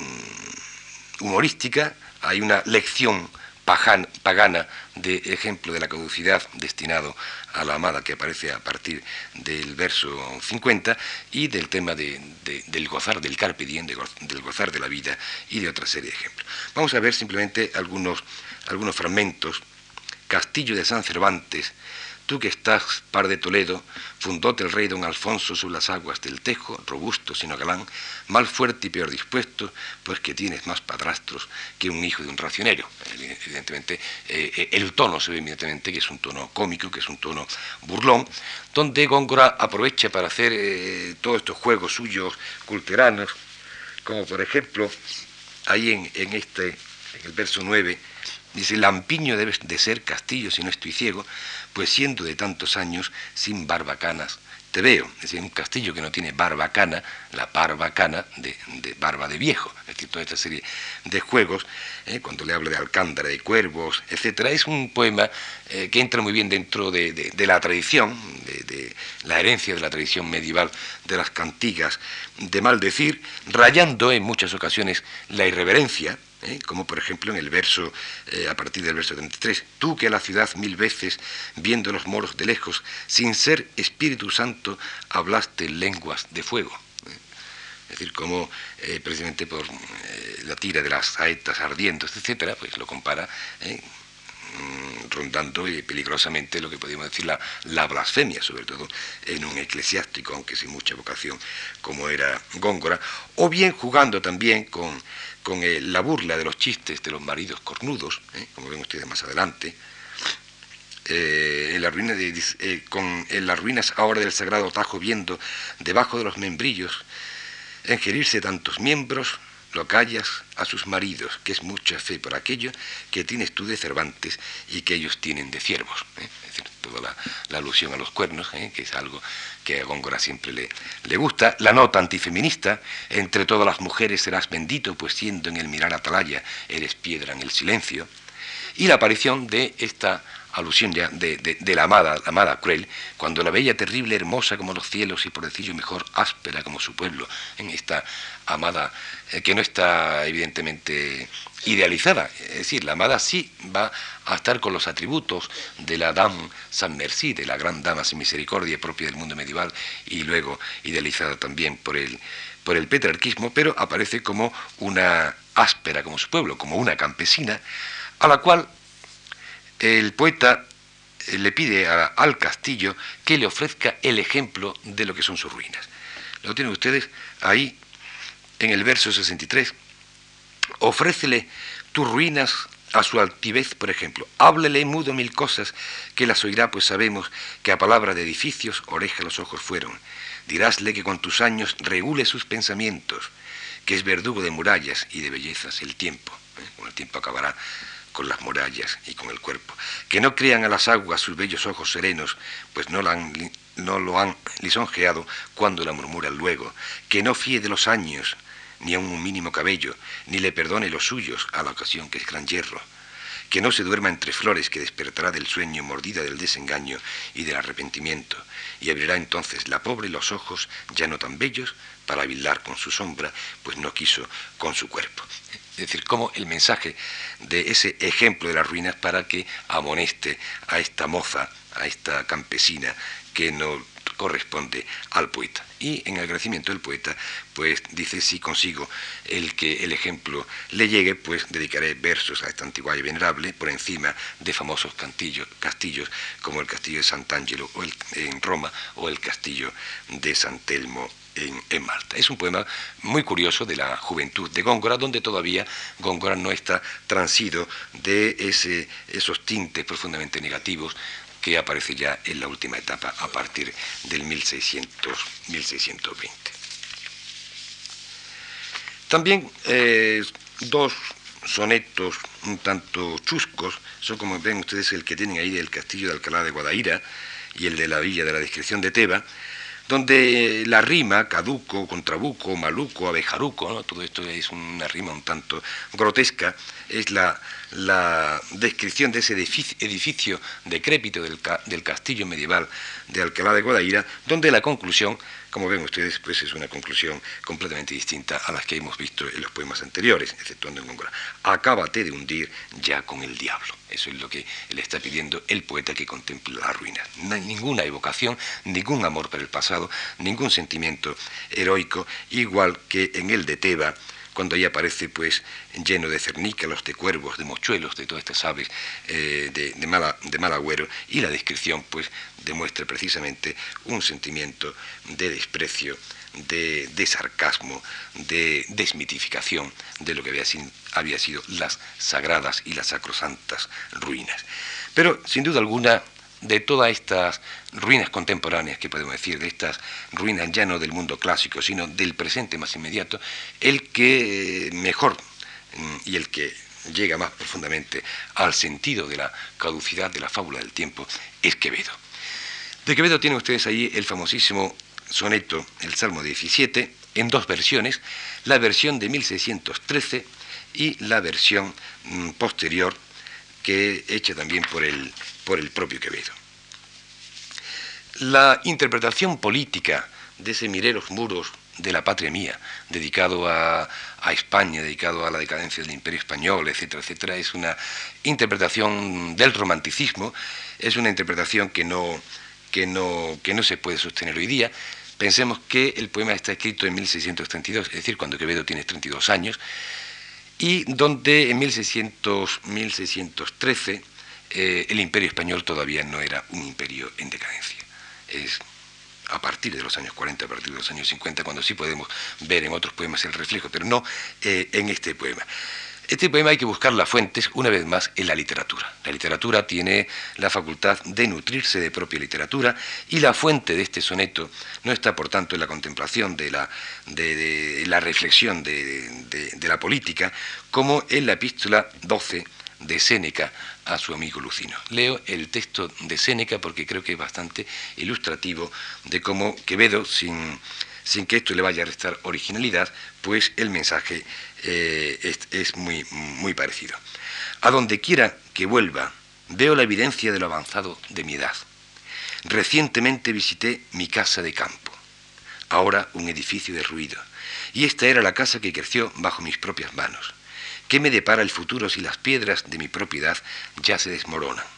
humorística, hay una lección pagana de ejemplo de la caducidad destinado a la amada que aparece a partir del verso 50 y del tema del gozar del carpe diem, del gozar de la vida y de otra serie de ejemplos. Vamos a ver simplemente algunos, algunos fragmentos. Castillo de San Cervantes, Tú que estás, par de Toledo, fundóte el rey don Alfonso sobre las aguas del Tejo, robusto sino galán, mal fuerte y peor dispuesto, pues que tienes más padrastros que un hijo de un racionero. Evidentemente, eh, eh, el tono se ve evidentemente que es un tono cómico, que es un tono burlón, donde Góngora aprovecha para hacer eh, todos estos juegos suyos culteranos, como por ejemplo, ahí en, este, en el verso 9, Dice, Lampiño debes de ser castillo si no estoy ciego, pues siendo de tantos años sin barbacanas te veo. Es decir, un castillo que no tiene barbacana, la barbacana de, de barba de viejo. Es decir, toda esta serie de juegos, eh, cuando le hablo de Alcántara, de cuervos, etc. Es un poema eh, que entra muy bien dentro de, la tradición, de, la herencia de la tradición medieval de las cantigas de maldecir, rayando en muchas ocasiones la irreverencia, ¿eh? como por ejemplo en el verso, eh, a partir del verso 33, tú que a la ciudad mil veces, viendo los moros de lejos, sin ser Espíritu Santo, hablaste lenguas de fuego. ¿eh? Es decir, como precisamente por la tira de las saetas ardiendo, etcétera, pues lo compara mm, rondando peligrosamente lo que podríamos decir la, la, blasfemia, sobre todo en un eclesiástico, aunque sin mucha vocación, como era Góngora, o bien jugando también con con eh, la burla de los chistes de los maridos cornudos, eh, como ven ustedes más adelante, eh, en, con, en las ruinas ahora del sagrado Tajo viendo debajo de los membrillos ingerirse tantos miembros, lo callas a sus maridos, que es mucha fe por aquello que tienes tú de Cervantes y que ellos tienen de ciervos. Es decir, toda la, alusión a los cuernos, que es algo que a Góngora siempre le, le, gusta, la nota antifeminista, entre todas las mujeres serás bendito, pues siendo en el mirar atalaya eres piedra en el silencio, y la aparición de esta alusión ya de, la amada, la amada cruel, cuando la bella terrible, hermosa como los cielos y por decirlo mejor, áspera como su pueblo, en esta amada eh, que no está evidentemente idealizada, es decir, la amada sí va a estar con los atributos de la Dame San Merci, de la gran dama sin misericordia propia del mundo medieval y luego idealizada también por el, por el petrarquismo, pero aparece como una áspera como su pueblo, como una campesina, a la cual el poeta eh, le pide al castillo que le ofrezca el ejemplo de lo que son sus ruinas. Lo tienen ustedes ahí en el verso 63. Ofrécele tus ruinas a su altivez, por ejemplo. Háblele mudo mil cosas, que las oirá, pues sabemos que a palabra de edificios, oreja los ojos fueron. Dirásle que con tus años regule sus pensamientos, que es verdugo de murallas y de bellezas el tiempo. ¿eh? Con el tiempo acabará con las murallas y con el cuerpo. Que no crean a las aguas sus bellos ojos serenos, pues no, no lo han lisonjeado cuando la murmuran luego. Que no fíe de los años, ni aun un mínimo cabello, ni le perdone los suyos a la ocasión que es gran hierro. Que no se duerma entre flores que despertará del sueño mordida del desengaño y del arrepentimiento, y abrirá entonces la pobre los ojos ya no tan bellos para vilar con su sombra, pues no quiso con su cuerpo. Es decir, como el mensaje de ese ejemplo de las ruinas para que amoneste a esta moza, a esta campesina que no corresponde al poeta. Y en el agradecimiento del poeta, pues dice, si consigo el que el ejemplo le llegue, pues dedicaré versos a esta antigua y venerable por encima de famosos castillos, como el castillo de Sant'Angelo o en Roma o el castillo de San Telmo en, Malta. Es un poema muy curioso de la juventud de Góngora, donde todavía Góngora no está transido de ese, esos tintes profundamente negativos que aparece ya en la última etapa a partir del 1600, 1620. También eh, dos sonetos un tanto chuscos, son como ven ustedes el que tienen ahí del castillo de Alcalá de Guadaira y el de la villa de la descripción de Teba, donde la rima, caduco, contrabuco, maluco, abejaruco, ¿no? todo esto es una rima un tanto grotesca, es la, la descripción de ese edificio, decrépito del, del, castillo medieval de Alcalá de Guadaira, donde la conclusión, como ven ustedes, pues es una conclusión completamente distinta a las que hemos visto en los poemas anteriores, exceptuando en Góngora. Acábate de hundir ya con el diablo. Eso es lo que le está pidiendo el poeta que contempla la ruina. No ninguna evocación, ningún amor por el pasado, ningún sentimiento heroico, igual que en el de Teba, cuando ahí aparece pues lleno de cernícalos, de cuervos, de mochuelos, de todas estas aves eh, de, mala, de mal agüero, y la descripción pues demuestra precisamente un sentimiento de desprecio, de, sarcasmo, de desmitificación de lo que había, había sido las sagradas y las sacrosantas ruinas. Pero sin duda alguna de todas estas ruinas contemporáneas, que podemos decir, de estas ruinas ya no del mundo clásico, sino del presente más inmediato, el que mejor mm, y el que llega más profundamente al sentido de la caducidad de la fábula del tiempo es Quevedo. De Quevedo tienen ustedes ahí el famosísimo soneto, el Salmo 17, en dos versiones, la versión de 1613 y la versión mm, posterior que hecha también por el, por el propio Quevedo. La interpretación política de ese Miré los muros de la patria mía, dedicado a, España, dedicado a la decadencia del imperio español, etcétera, etcétera, es una interpretación del romanticismo, es una interpretación que no, que no, que no se puede sostener hoy día. Pensemos que el poema está escrito en 1632, es decir, cuando Quevedo tiene 32 años, y donde en 1613 eh, el imperio español todavía no era un imperio en decadencia. Es a partir de los años 40, a partir de los años 50, cuando sí podemos ver en otros poemas el reflejo, pero no eh, en este poema. Este poema hay que buscar las fuentes, una vez más, en la literatura. La literatura tiene la facultad de nutrirse de propia literatura y la fuente de este soneto no está, por tanto, en la contemplación de la, de, la reflexión de, de, la política, como en la epístola 12 de Séneca a su amigo Lucino. Leo el texto de Séneca porque creo que es bastante ilustrativo de cómo Quevedo, sin, sin que esto le vaya a restar originalidad, pues el mensaje eh, es, muy, muy parecido. A donde quiera que vuelva, veo la evidencia de lo avanzado de mi edad. Recientemente visité mi casa de campo, ahora un edificio derruido, y esta era la casa que creció bajo mis propias manos. ¿Qué me depara el futuro si las piedras de mi propiedad ya se desmoronan?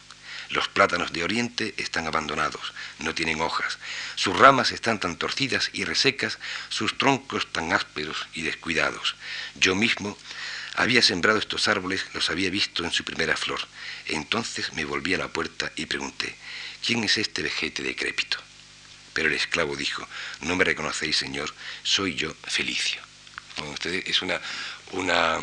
Los plátanos de Oriente están abandonados, no tienen hojas, sus ramas están tan torcidas y resecas, sus troncos tan ásperos y descuidados. Yo mismo había sembrado estos árboles, los había visto en su primera flor. Entonces me volví a la puerta y pregunté, ¿quién es este vejete decrépito? Pero el esclavo dijo, no me reconocéis, señor, soy yo Felicio. ustedes, es una, una,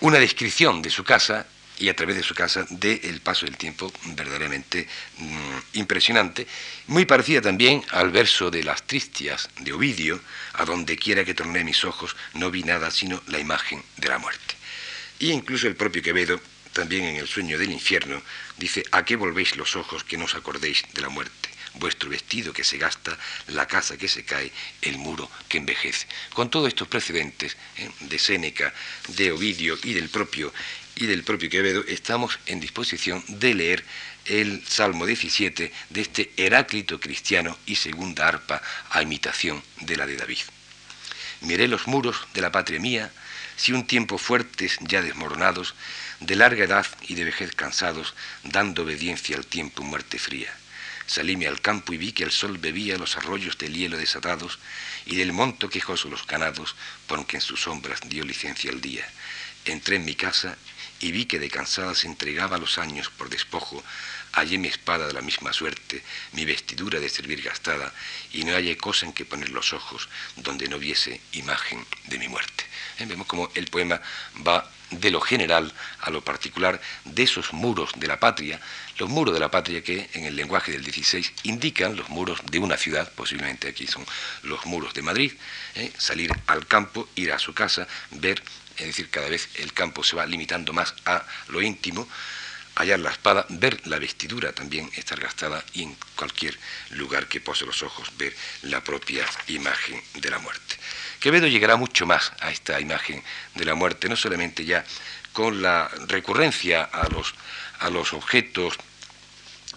una descripción de su casa y a través de su casa del paso del tiempo verdaderamente mm, impresionante, muy parecida también al verso de las Tristias de Ovidio, a donde quiera que torné mis ojos no vi nada sino la imagen de la muerte. Y incluso el propio Quevedo, también en el sueño del infierno, dice, ¿a qué volvéis los ojos que no os acordéis de la muerte? vuestro vestido que se gasta, la casa que se cae, el muro que envejece. Con todos estos precedentes ¿eh? de Séneca, de Ovidio y del propio y del propio Quevedo, estamos en disposición de leer el Salmo 17 de este Heráclito cristiano y segunda arpa a imitación de la de David. Miré los muros de la patria mía, si un tiempo fuertes ya desmoronados, de larga edad y de vejez cansados, dando obediencia al tiempo muerte fría. Salíme al campo y vi que el sol bebía los arroyos del hielo desatados, y del monto quejoso los canados, porque en sus sombras dio licencia el día. Entré en mi casa y vi que de cansada se entregaba los años por despojo, hallé mi espada de la misma suerte, mi vestidura de servir gastada, y no hallé cosa en que poner los ojos donde no viese imagen de mi muerte. ¿Eh? Vemos como el poema va de lo general a lo particular, de esos muros de la patria, los muros de la patria que en el lenguaje del 16 indican los muros de una ciudad, posiblemente aquí son los muros de Madrid, ¿eh? salir al campo, ir a su casa, ver es decir, cada vez el campo se va limitando más a lo íntimo, hallar la espada, ver la vestidura también estar gastada y en cualquier lugar que pose los ojos ver la propia imagen de la muerte. Quevedo llegará mucho más a esta imagen de la muerte, no solamente ya con la recurrencia a los, a los objetos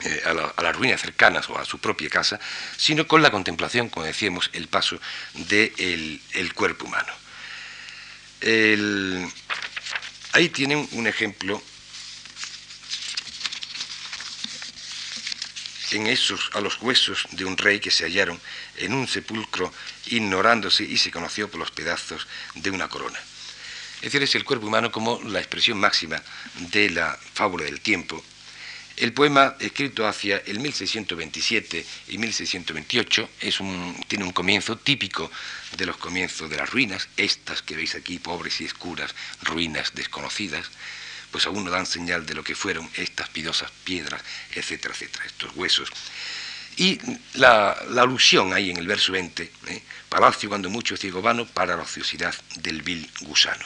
eh, a, las ruinas cercanas o a su propia casa, sino con la contemplación, como decíamos, el paso del el cuerpo humano ahí tienen un ejemplo en esos, a los huesos de un rey que se hallaron en un sepulcro ignorándose y se conoció por los pedazos de una corona. Es decir, es el cuerpo humano como la expresión máxima de la fábula del tiempo el poema, escrito hacia el 1627 y 1628, es un, tiene un comienzo típico de los comienzos de las ruinas, estas que veis aquí, pobres y escuras, ruinas desconocidas, pues aún no dan señal de lo que fueron estas pidosas piedras, etcétera, etcétera, estos huesos. Y la, alusión ahí en el verso 20, ¿eh? palacio cuando mucho ciego vano para la ociosidad del vil gusano.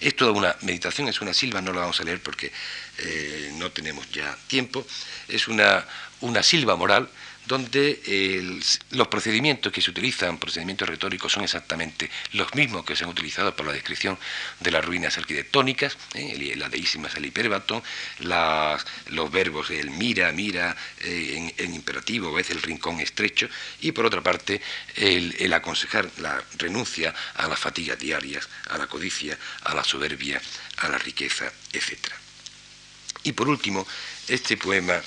Es toda una meditación, es una silva, no la vamos a leer porque eh, no tenemos ya tiempo. Es una, una silva moral donde los procedimientos que se utilizan, procedimientos retóricos, son exactamente los mismos que se han utilizado para la descripción de las ruinas arquitectónicas, ¿eh? la deísima el hiperbaton, los verbos el mira, mira, eh, en, imperativo, a veces el rincón estrecho, y por otra parte el, el aconsejar la renuncia a las fatigas diarias, a la codicia, a la soberbia, a la riqueza, etc. Y por último, este poema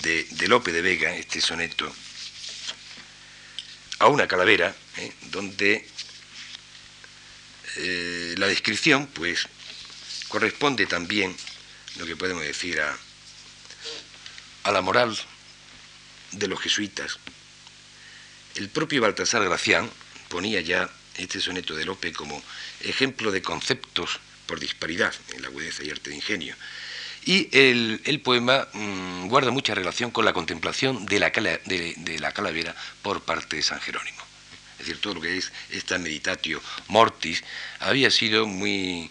de, Lope de Vega, este soneto, a una calavera, ¿eh? donde eh, la descripción, pues, corresponde también, lo que podemos decir, a, a la moral de los jesuitas. El propio Baltasar Gracián ponía ya este soneto de Lope como ejemplo de conceptos por disparidad en la agudeza y arte de ingenio. Y el, poema mm, guarda mucha relación con la contemplación de la, calavera por parte de San Jerónimo. Es decir, todo lo que es esta meditatio mortis había sido muy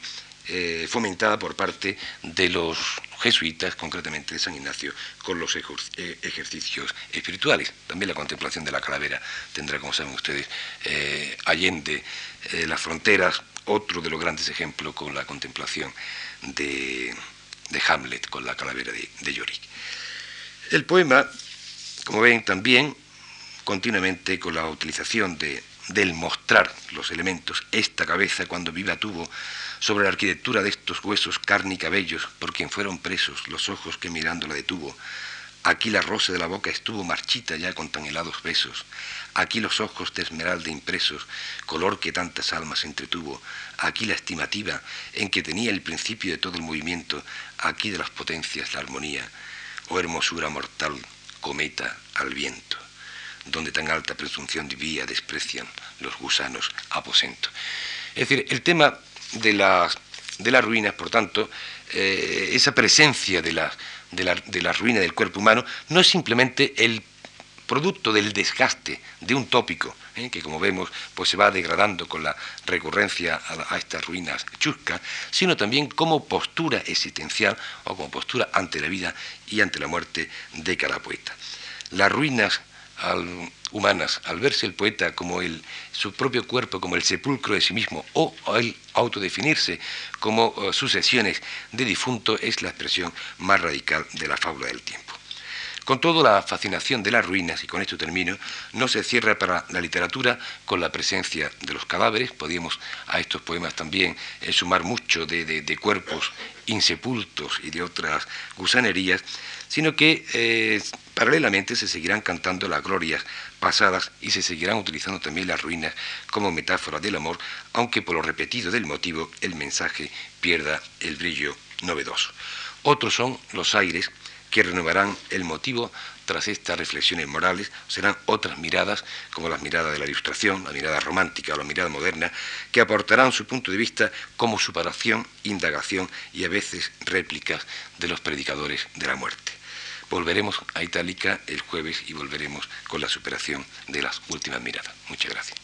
eh, fomentada por parte de los jesuitas, concretamente de San Ignacio, con los eh, ejercicios espirituales. También la contemplación de la calavera tendrá, como saben ustedes, eh, allende las fronteras, otro de los grandes ejemplos con la contemplación de de Hamlet con la calavera de, Yorick. El poema, como ven, también continuamente con la utilización de, del mostrar los elementos, esta cabeza cuando viva tuvo, sobre la arquitectura de estos huesos carne y cabellos, por quien fueron presos los ojos que mirándola detuvo, Aquí la rosa de la boca estuvo marchita ya con tan helados besos. Aquí los ojos de esmeralda impresos, color que tantas almas entretuvo. Aquí la estimativa en que tenía el principio de todo el movimiento. Aquí de las potencias la armonía. Oh hermosura mortal, cometa al viento. Donde tan alta presunción vivía desprecian los gusanos aposento. Es decir, el tema de las, de las ruinas, por tanto, eh, esa presencia de las de la, ruina del cuerpo humano no es simplemente el producto del desgaste de un tópico, ¿eh? que como vemos pues se va degradando con la recurrencia a, estas ruinas chuscas, sino también como postura existencial o como postura ante la vida y ante la muerte de cada poeta. Las ruinas humanas, al verse el poeta como el, su propio cuerpo, como el sepulcro de sí mismo, o al autodefinirse como eh, sucesiones de difunto, es la expresión más radical de la fábula del tiempo. Con todo, la fascinación de las ruinas, y con esto termino, no se cierra para la literatura con la presencia de los cadáveres. Podríamos a estos poemas también eh, sumar mucho de, cuerpos insepultos y de otras gusanerías, sino que eh, paralelamente se seguirán cantando las glorias pasadas y se seguirán utilizando también las ruinas como metáfora del amor, aunque por lo repetido del motivo el mensaje pierda el brillo novedoso. Otros son los aires que renovarán el motivo tras estas reflexiones morales, serán otras miradas, como las miradas de la ilustración, la mirada romántica o la mirada moderna, que aportarán su punto de vista como superación, indagación y a veces réplicas de los predicadores de la muerte. Volveremos a Itálica el jueves y volveremos con la superación de las últimas miradas. Muchas gracias.